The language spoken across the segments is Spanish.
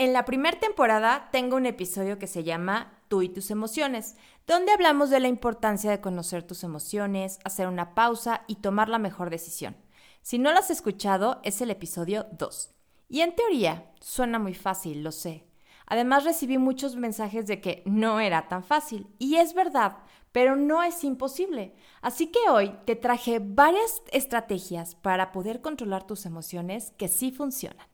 En la primera temporada tengo un episodio que se llama Tú y tus emociones, donde hablamos de la importancia de conocer tus emociones, hacer una pausa y tomar la mejor decisión. Si no lo has escuchado, es el episodio 2. Y en teoría, suena muy fácil, lo sé. Además recibí muchos mensajes de que no era tan fácil, y es verdad, pero no es imposible. Así que hoy te traje varias estrategias para poder controlar tus emociones que sí funcionan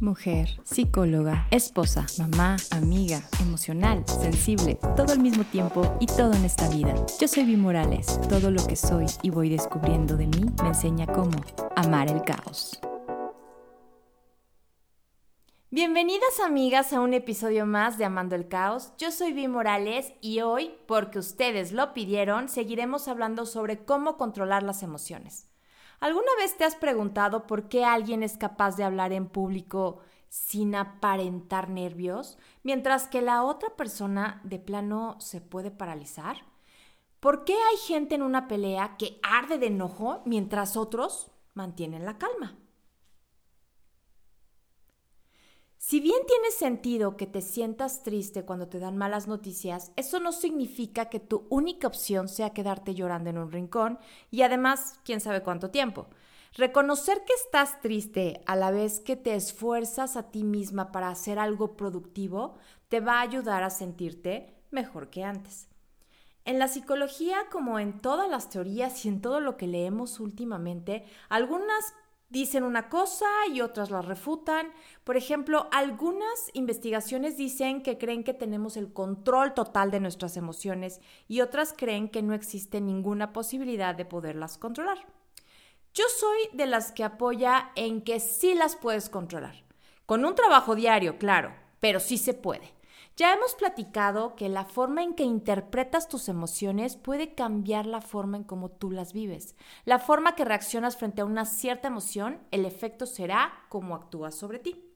mujer, psicóloga, esposa, mamá, amiga, emocional, sensible, todo al mismo tiempo y todo en esta vida. Yo soy Vi Morales. Todo lo que soy y voy descubriendo de mí me enseña cómo amar el caos. Bienvenidas amigas a un episodio más de Amando el Caos. Yo soy Vi Morales y hoy, porque ustedes lo pidieron, seguiremos hablando sobre cómo controlar las emociones. ¿Alguna vez te has preguntado por qué alguien es capaz de hablar en público sin aparentar nervios, mientras que la otra persona de plano se puede paralizar? ¿Por qué hay gente en una pelea que arde de enojo mientras otros mantienen la calma? Si bien tiene sentido que te sientas triste cuando te dan malas noticias, eso no significa que tu única opción sea quedarte llorando en un rincón y además, quién sabe cuánto tiempo. Reconocer que estás triste a la vez que te esfuerzas a ti misma para hacer algo productivo te va a ayudar a sentirte mejor que antes. En la psicología, como en todas las teorías y en todo lo que leemos últimamente, algunas dicen una cosa y otras la refutan. Por ejemplo, algunas investigaciones dicen que creen que tenemos el control total de nuestras emociones y otras creen que no existe ninguna posibilidad de poderlas controlar. Yo soy de las que apoya en que sí las puedes controlar. Con un trabajo diario, claro, pero sí se puede. Ya hemos platicado que la forma en que interpretas tus emociones puede cambiar la forma en cómo tú las vives. La forma que reaccionas frente a una cierta emoción, el efecto será cómo actúas sobre ti.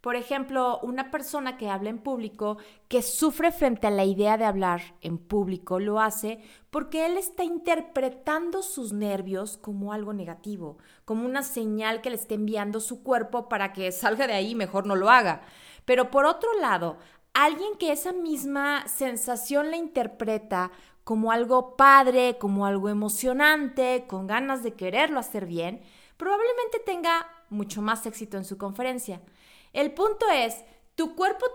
Por ejemplo, una persona que habla en público, que sufre frente a la idea de hablar en público, lo hace porque él está interpretando sus nervios como algo negativo, como una señal que le está enviando su cuerpo para que salga de ahí y mejor no lo haga. Pero por otro lado, alguien que esa misma sensación la interpreta como algo padre, como algo emocionante, con ganas de quererlo hacer bien, probablemente tenga mucho más éxito en su conferencia. El punto es, tu cuerpo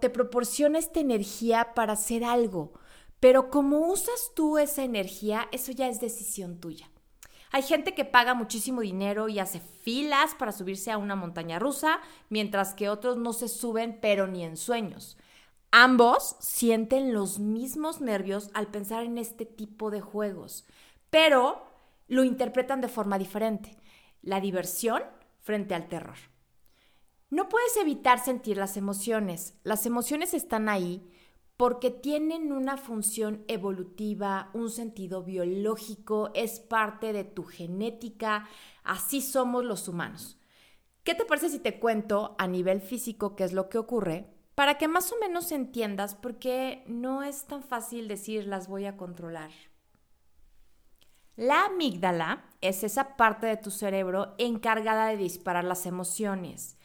te, proporciona esta energía para hacer algo, pero como usas tú esa energía, eso ya es decisión tuya. Hay gente que paga muchísimo dinero y hace filas para subirse a una montaña rusa, mientras que otros no se suben, pero ni en sueños. Ambos sienten los mismos nervios al pensar en este tipo de juegos, pero lo interpretan de forma diferente. La diversión frente al terror. No puedes evitar sentir las emociones. Las emociones están ahí porque tienen una función evolutiva, un sentido biológico, es parte de tu genética, así somos los humanos. ¿Qué te parece si te cuento a nivel físico qué es lo que ocurre? Para que más o menos entiendas por qué no es tan fácil decir las voy a controlar. La amígdala es esa parte de tu cerebro encargada de disparar las emociones.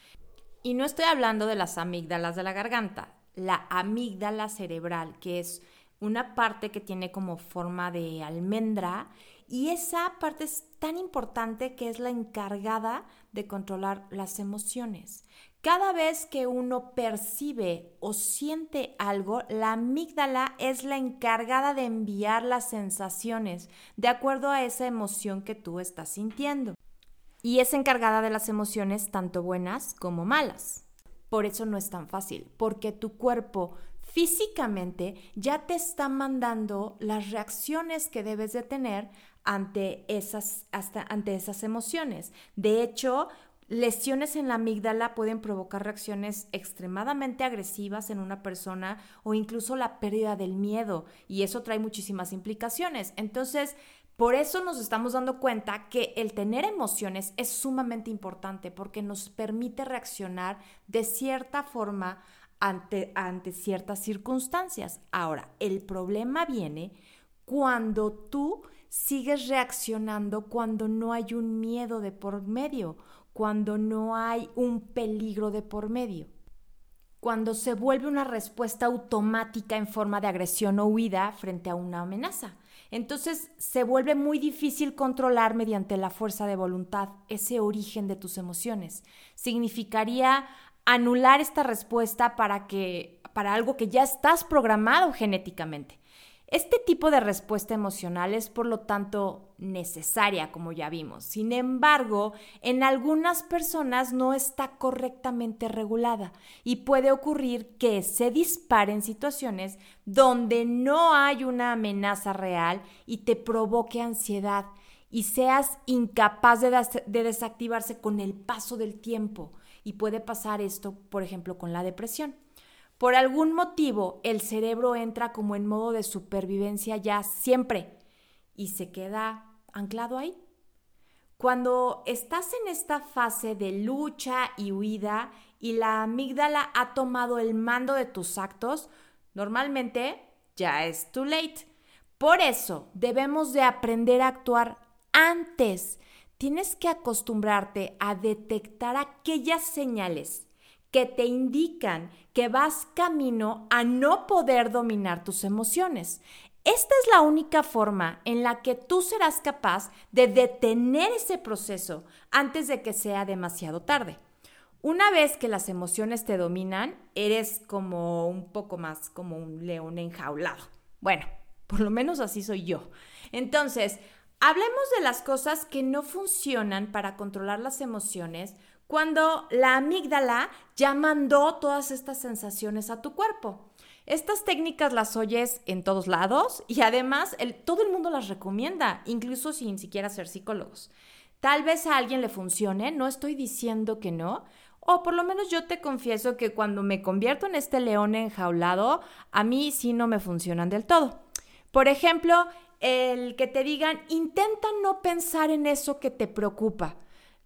Y no estoy hablando de las amígdalas de la garganta, la amígdala cerebral, que es una parte que tiene como forma de almendra y esa parte es tan importante que es la encargada de controlar las emociones. Cada vez que uno percibe o siente algo, la amígdala es la encargada de enviar las sensaciones de acuerdo a esa emoción que tú estás sintiendo. Y es encargada de las emociones tanto buenas como malas. Por eso no es tan fácil, porque tu cuerpo físicamente ya te está mandando las reacciones que debes de tener ante esas, hasta, ante esas emociones. De hecho, lesiones en la amígdala pueden provocar reacciones extremadamente agresivas en una persona o incluso la pérdida del miedo y eso trae muchísimas implicaciones. Entonces, por eso nos estamos dando cuenta que el tener emociones es sumamente importante porque nos permite reaccionar de cierta forma ante, ante ciertas circunstancias. Ahora, el problema viene cuando tú sigues reaccionando cuando no hay un miedo de por medio, cuando no hay un peligro de por medio. Cuando se vuelve una respuesta automática en forma de agresión o huida frente a una amenaza. Entonces se vuelve muy difícil controlar mediante la fuerza de voluntad ese origen de tus emociones. Significaría anular esta respuesta para que para algo que ya estás programado genéticamente. Este tipo de respuesta emocional es por lo tanto necesaria, como ya vimos. Sin embargo, en algunas personas no está correctamente regulada y puede ocurrir que se disparen situaciones donde no hay una amenaza real y te provoque ansiedad y seas incapaz de, de desactivarse con el paso del tiempo. Y puede pasar esto, por ejemplo, con la depresión. Por algún motivo, el cerebro entra como en modo de supervivencia ya siempre y se queda anclado ahí. Cuando estás en esta fase de lucha y huida y la amígdala ha tomado el mando de tus actos, normalmente ya es too late. Por eso debemos de aprender a actuar antes. Tienes que acostumbrarte a detectar aquellas señales que te indican que vas camino a no poder dominar tus emociones. Esta es la única forma en la que tú serás capaz de detener ese proceso antes de que sea demasiado tarde. Una vez que las emociones te dominan, eres como un poco más como un león enjaulado. Bueno, por lo menos así soy yo. Entonces, hablemos de las cosas que no funcionan para controlar las emociones cuando la amígdala ya mandó todas estas sensaciones a tu cuerpo. Estas técnicas las oyes en todos lados y además todo el mundo las recomienda, incluso sin siquiera ser psicólogos. Tal vez a alguien le funcione, no estoy diciendo que no, o por lo menos yo te confieso que cuando me convierto en este león enjaulado, a mí sí no me funcionan del todo. Por ejemplo, el que te digan, intenta no pensar en eso que te preocupa.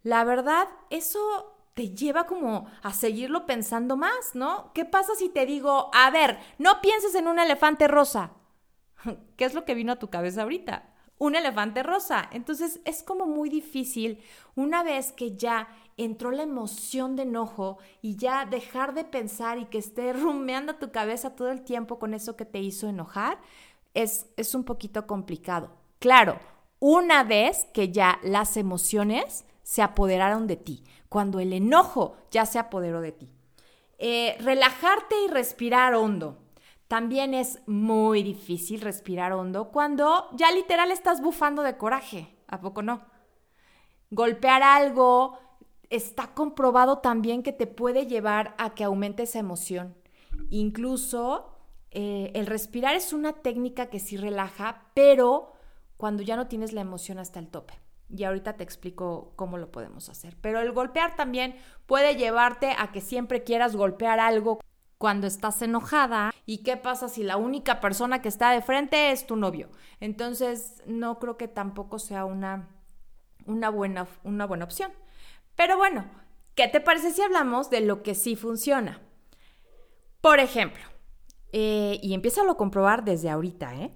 La verdad, eso te lleva como a seguirlo pensando más, ¿no? ¿Qué pasa si te digo, a ver, no pienses en un elefante rosa? ¿Qué es lo que vino a tu cabeza ahorita? Un elefante rosa. Entonces es como muy difícil una vez que ya entró la emoción de enojo y ya dejar de pensar y que esté rumeando tu cabeza todo el tiempo con eso que te hizo enojar, es, es un poquito complicado. Claro, una vez que ya las emociones se apoderaron de ti, cuando el enojo ya se apoderó de ti. Eh, relajarte y respirar hondo. También es muy difícil respirar hondo cuando ya literal estás bufando de coraje. ¿A poco no? Golpear algo está comprobado también que te puede llevar a que aumente esa emoción. Incluso eh, el respirar es una técnica que sí relaja, pero cuando ya no tienes la emoción hasta el tope y ahorita te explico cómo lo podemos hacer. Pero el golpear también puede llevarte a que siempre quieras golpear algo cuando estás enojada. ¿Y qué pasa si la única persona que está de frente es tu novio? Entonces, no creo que tampoco sea una, una, buena, una buena opción. Pero bueno, ¿qué te parece si hablamos de lo que sí funciona? Por ejemplo, eh, y empieza a comprobar desde ahorita, ¿eh?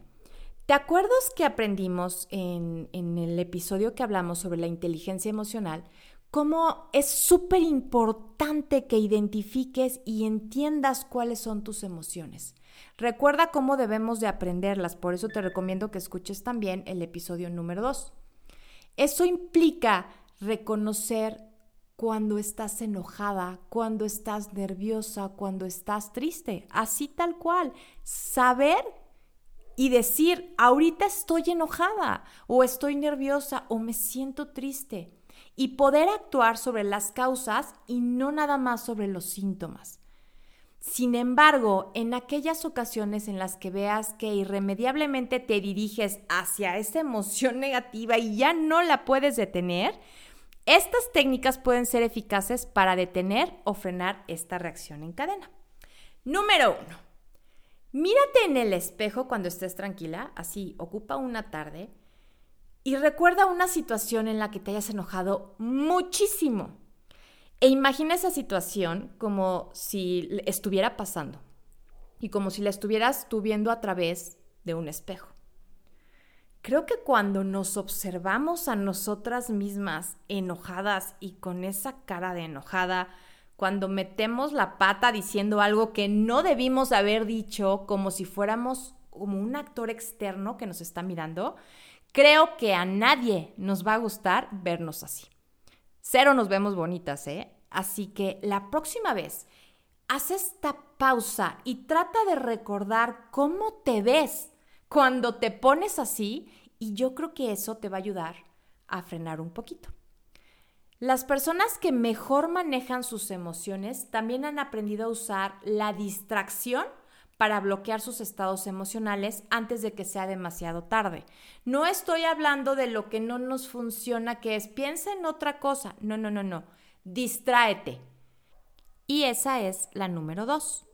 ¿Te acuerdas que aprendimos en, el episodio que hablamos sobre la inteligencia emocional cómo es súper importante que identifiques y entiendas cuáles son tus emociones? Recuerda cómo debemos de aprenderlas, por eso te recomiendo que escuches también el episodio número 2. Eso implica reconocer cuando estás enojada, cuando estás nerviosa, cuando estás triste, así tal cual. Saber y decir, ahorita estoy enojada o estoy nerviosa o me siento triste y poder actuar sobre las causas y no nada más sobre los síntomas. Sin embargo, en aquellas ocasiones en las que veas que irremediablemente te diriges hacia esa emoción negativa y ya no la puedes detener, estas técnicas pueden ser eficaces para detener o frenar esta reacción en cadena. Número uno, Mírate en el espejo cuando estés tranquila, así, ocupa una tarde, y recuerda una situación en la que te hayas enojado muchísimo. E imagina esa situación como si estuviera pasando y como si la estuvieras tú viendo a través de un espejo. Creo que cuando nos observamos a nosotras mismas enojadas y con esa cara de enojada, cuando metemos la pata diciendo algo que no debimos haber dicho, como si fuéramos como un actor externo que nos está mirando, creo que a nadie nos va a gustar vernos así. Cero nos vemos bonitas, ¿eh? Así que la próxima vez, haz esta pausa y trata de recordar cómo te ves cuando te pones así y yo creo que eso te va a ayudar a frenar un poquito. Las personas que mejor manejan sus emociones también han aprendido a usar la distracción para bloquear sus estados emocionales antes de que sea demasiado tarde. No estoy hablando de lo que no nos funciona, que es piensa en otra cosa. No, no, no, no. Distráete. Y esa es la número dos.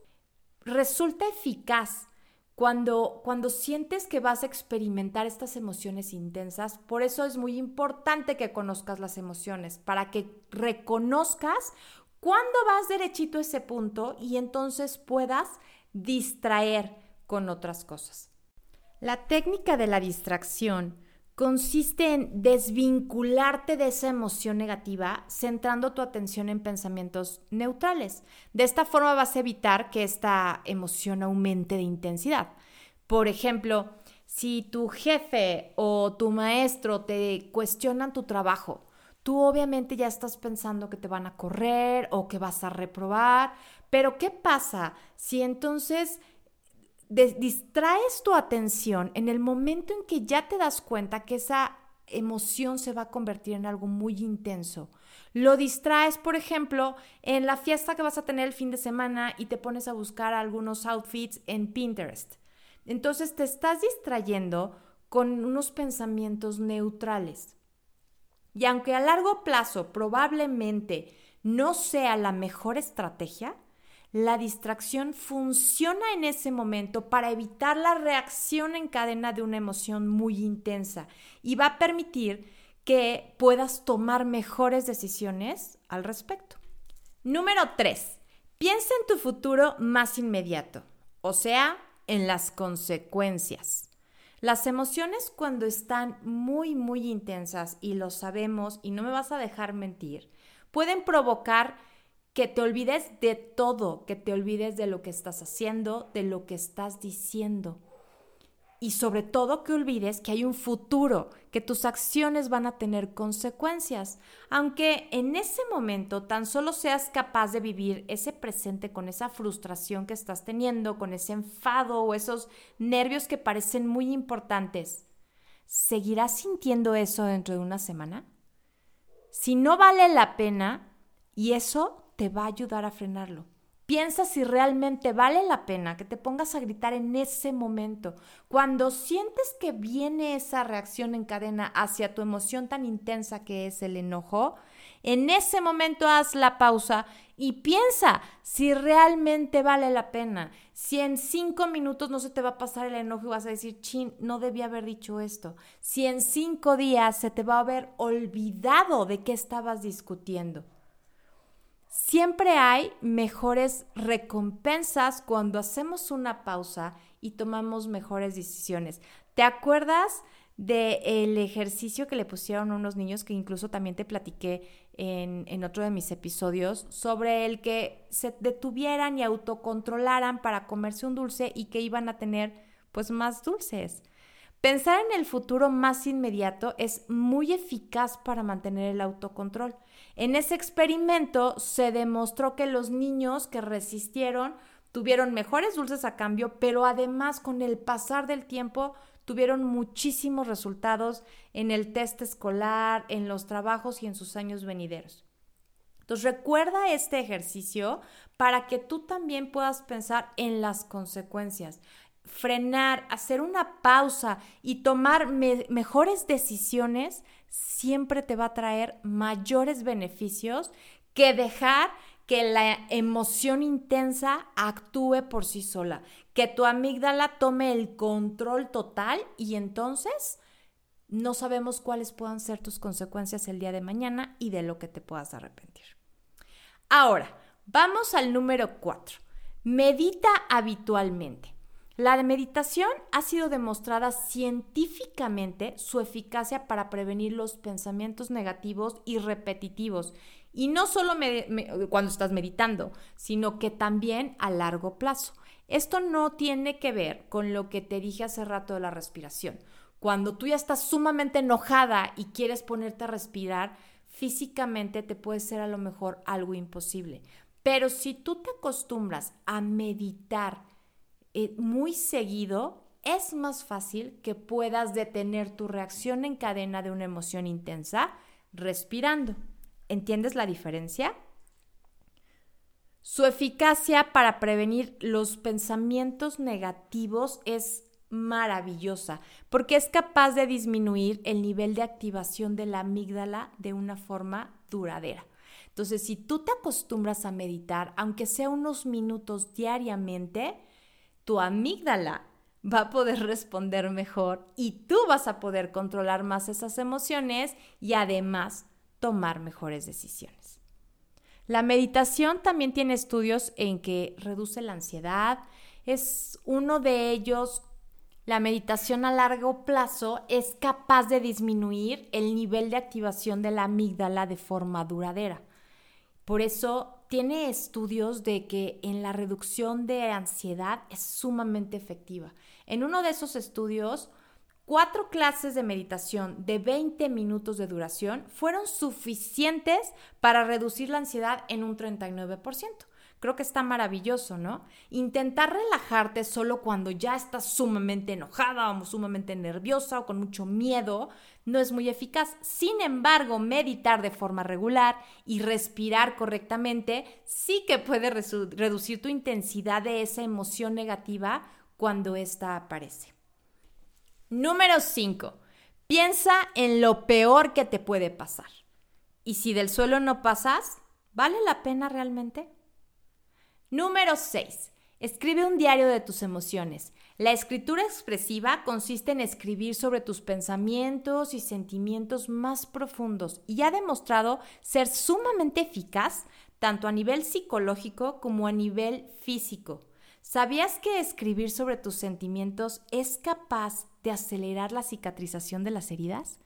Resulta eficaz cuando, cuando sientes que vas a experimentar estas emociones intensas, por eso es muy importante que conozcas las emociones, para que reconozcas cuándo vas derechito a ese punto y entonces puedas distraer con otras cosas. La técnica de la distracción consiste en desvincularte de esa emoción negativa, centrando tu atención en pensamientos neutrales. De esta forma vas a evitar que esta emoción aumente de intensidad. Por ejemplo, si tu jefe o tu maestro te cuestionan tu trabajo, tú obviamente ya estás pensando que te van a correr o que vas a reprobar, pero ¿qué pasa si entonces distraes tu atención en el momento en que ya te das cuenta que esa emoción se va a convertir en algo muy intenso. Lo distraes, por ejemplo, en la fiesta que vas a tener el fin de semana y te pones a buscar algunos outfits en Pinterest. Entonces te estás distrayendo con unos pensamientos neutrales. Y aunque a largo plazo probablemente no sea la mejor estrategia, la distracción funciona en ese momento para evitar la reacción en cadena de una emoción muy intensa y va a permitir que puedas tomar mejores decisiones al respecto. Número 3. Piensa en tu futuro más inmediato, o sea, en las consecuencias. Las emociones cuando están muy, muy intensas, y lo sabemos, y no me vas a dejar mentir, pueden provocar que te olvides de todo, que te olvides de lo que estás haciendo, de lo que estás diciendo. Y sobre todo que olvides que hay un futuro, que tus acciones van a tener consecuencias, aunque en ese momento tan solo seas capaz de vivir ese presente con esa frustración que estás teniendo, con ese enfado o esos nervios que parecen muy importantes. ¿Seguirás sintiendo eso dentro de una semana? Si no vale la pena, y eso te va a ayudar a frenarlo. Piensa si realmente vale la pena que te pongas a gritar en ese momento. Cuando sientes que viene esa reacción en cadena hacia tu emoción tan intensa que es el enojo, en ese momento haz la pausa y piensa si realmente vale la pena. Si en cinco minutos no se te va a pasar el enojo y vas a decir, chin, no debía haber dicho esto. Si en cinco días se te va a haber olvidado de qué estabas discutiendo. Siempre hay mejores recompensas cuando hacemos una pausa y tomamos mejores decisiones. ¿Te acuerdas del ejercicio que le pusieron unos niños que incluso también te platiqué en, en otro de mis episodios sobre el que se detuvieran y autocontrolaran para comerse un dulce y que iban a tener pues más dulces? Pensar en el futuro más inmediato es muy eficaz para mantener el autocontrol. En ese experimento se demostró que los niños que resistieron tuvieron mejores dulces a cambio, pero además con el pasar del tiempo tuvieron muchísimos resultados en el test escolar, en los trabajos y en sus años venideros. Entonces recuerda este ejercicio para que tú también puedas pensar en las consecuencias frenar, hacer una pausa y tomar mejores decisiones siempre te va a traer mayores beneficios que dejar que la emoción intensa actúe por sí sola, que tu amígdala tome el control total y entonces no sabemos cuáles puedan ser tus consecuencias el día de mañana y de lo que te puedas arrepentir. Ahora, vamos al número 4. Medita habitualmente. La meditación ha sido demostrada científicamente su eficacia para prevenir los pensamientos negativos y repetitivos. Y no solo cuando estás meditando, sino que también a largo plazo. Esto no tiene que ver con lo que te dije hace rato de la respiración. Cuando tú ya estás sumamente enojada y quieres ponerte a respirar, físicamente te puede ser a lo mejor algo imposible. Pero si tú te acostumbras a meditar eh, muy seguido, es más fácil que puedas detener tu reacción en cadena de una emoción intensa respirando. ¿Entiendes la diferencia? Su eficacia para prevenir los pensamientos negativos es maravillosa porque es capaz de disminuir el nivel de activación de la amígdala de una forma duradera. Entonces, si tú te acostumbras a meditar, aunque sea unos minutos diariamente, tu amígdala va a poder responder mejor y tú vas a poder controlar más esas emociones y además tomar mejores decisiones. La meditación también tiene estudios en que reduce la ansiedad. Es uno de ellos, la meditación a largo plazo es capaz de disminuir el nivel de activación de la amígdala de forma duradera. Por eso tiene estudios de que en la reducción de ansiedad es sumamente efectiva. En uno de esos estudios, cuatro clases de meditación de 20 minutos de duración fueron suficientes para reducir la ansiedad en un 39%. Creo que está maravilloso, ¿no? Intentar relajarte solo cuando ya estás sumamente enojada o sumamente nerviosa o con mucho miedo no es muy eficaz. Sin embargo, meditar de forma regular y respirar correctamente sí que puede reducir tu intensidad de esa emoción negativa cuando ésta aparece. Número 5. Piensa en lo peor que te puede pasar. Y si del suelo no pasas, ¿vale la pena realmente? Número 6. Escribe un diario de tus emociones. La escritura expresiva consiste en escribir sobre tus pensamientos y sentimientos más profundos y ha demostrado ser sumamente eficaz tanto a nivel psicológico como a nivel físico. ¿Sabías que escribir sobre tus sentimientos es capaz de acelerar la cicatrización de las heridas?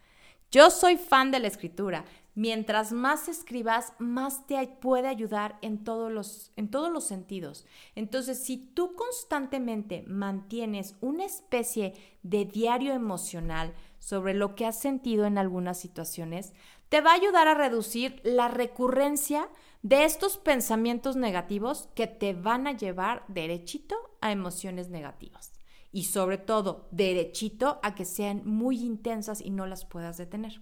Yo soy fan de la escritura. Mientras más escribas, más te puede ayudar en todos los, en todos los sentidos. Entonces, si tú constantemente mantienes una especie de diario emocional sobre lo que has sentido en algunas situaciones, te va a ayudar a reducir la recurrencia de estos pensamientos negativos que te van a llevar derechito a emociones negativas y sobre todo derechito a que sean muy intensas y no las puedas detener.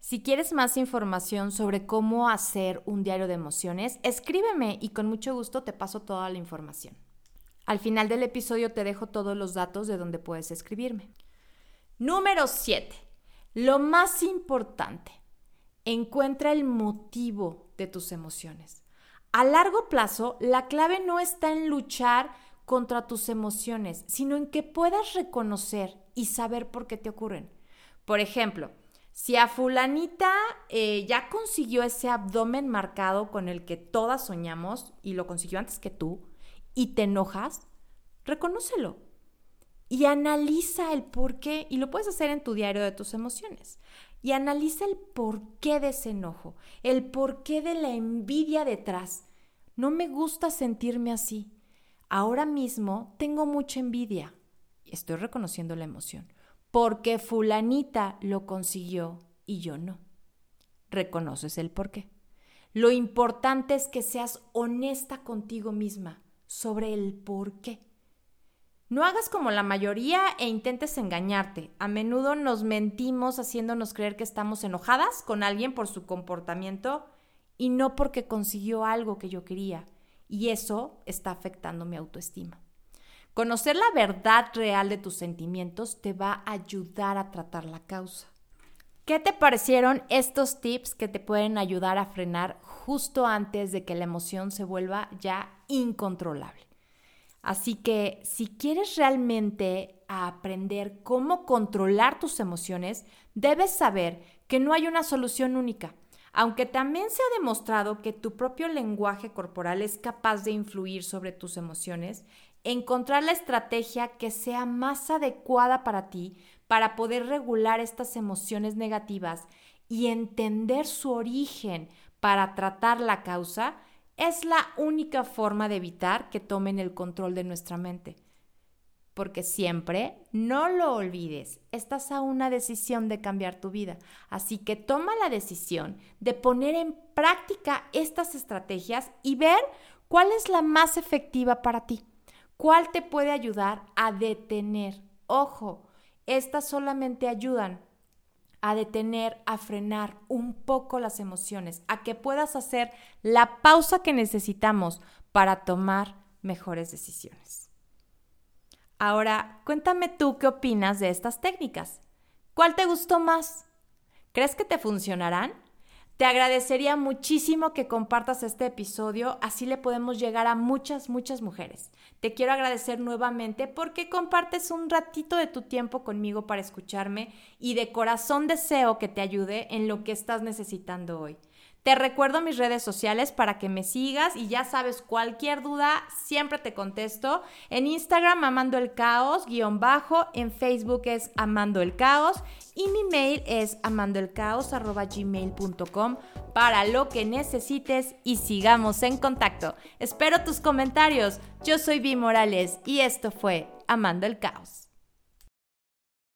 Si quieres más información sobre cómo hacer un diario de emociones, escríbeme y con mucho gusto te paso toda la información. Al final del episodio te dejo todos los datos de donde puedes escribirme. Número 7. Lo más importante. Encuentra el motivo de tus emociones. A largo plazo, la clave no está en luchar contra tus emociones, sino en que puedas reconocer y saber por qué te ocurren. Por ejemplo, si a fulanita eh, ya consiguió ese abdomen marcado con el que todas soñamos y lo consiguió antes que tú y te enojas, reconócelo y analiza el por qué y lo puedes hacer en tu diario de tus emociones. Y analiza el por qué de ese enojo, el por qué de la envidia detrás. No me gusta sentirme así. Ahora mismo tengo mucha envidia. Estoy reconociendo la emoción. Porque fulanita lo consiguió y yo no. Reconoces el por qué. Lo importante es que seas honesta contigo misma sobre el por qué. No hagas como la mayoría e intentes engañarte. A menudo nos mentimos haciéndonos creer que estamos enojadas con alguien por su comportamiento y no porque consiguió algo que yo quería y eso está afectando mi autoestima. Conocer la verdad real de tus sentimientos te va a ayudar a tratar la causa. ¿Qué te parecieron estos tips que te pueden ayudar a frenar justo antes de que la emoción se vuelva ya incontrolable? Así que si quieres realmente aprender cómo controlar tus emociones, debes saber que no hay una solución única aunque también se ha demostrado que tu propio lenguaje corporal es capaz de influir sobre tus emociones, encontrar la estrategia que sea más adecuada para ti para poder regular estas emociones negativas y entender su origen para tratar la causa es la única forma de evitar que tomen el control de nuestra mente. Porque siempre, no lo olvides, estás a una decisión de cambiar tu vida. Así que toma la decisión de poner en práctica estas estrategias y ver cuál es la más efectiva para ti. ¿Cuál te puede ayudar a detener? Ojo, estas solamente ayudan a detener, a frenar un poco las emociones, a que puedas hacer la pausa que necesitamos para tomar mejores decisiones. Ahora, cuéntame tú qué opinas de estas técnicas. ¿Cuál te gustó más? ¿Crees que te funcionarán? Te agradecería muchísimo que compartas este episodio, así le podemos llegar a muchas, muchas mujeres. Te quiero agradecer nuevamente porque compartes un ratito de tu tiempo conmigo para escucharme y de corazón deseo que te ayude en lo que estás necesitando hoy. Te recuerdo mis redes sociales para que me sigas y ya sabes, cualquier duda siempre te contesto. En Instagram Amando el Caos, guion bajo, en Facebook es Amando el Caos y mi mail es amandoelcaos.gmail.com para lo que necesites y sigamos en contacto. Espero tus comentarios. Yo soy Vi Morales y esto fue Amando el Caos.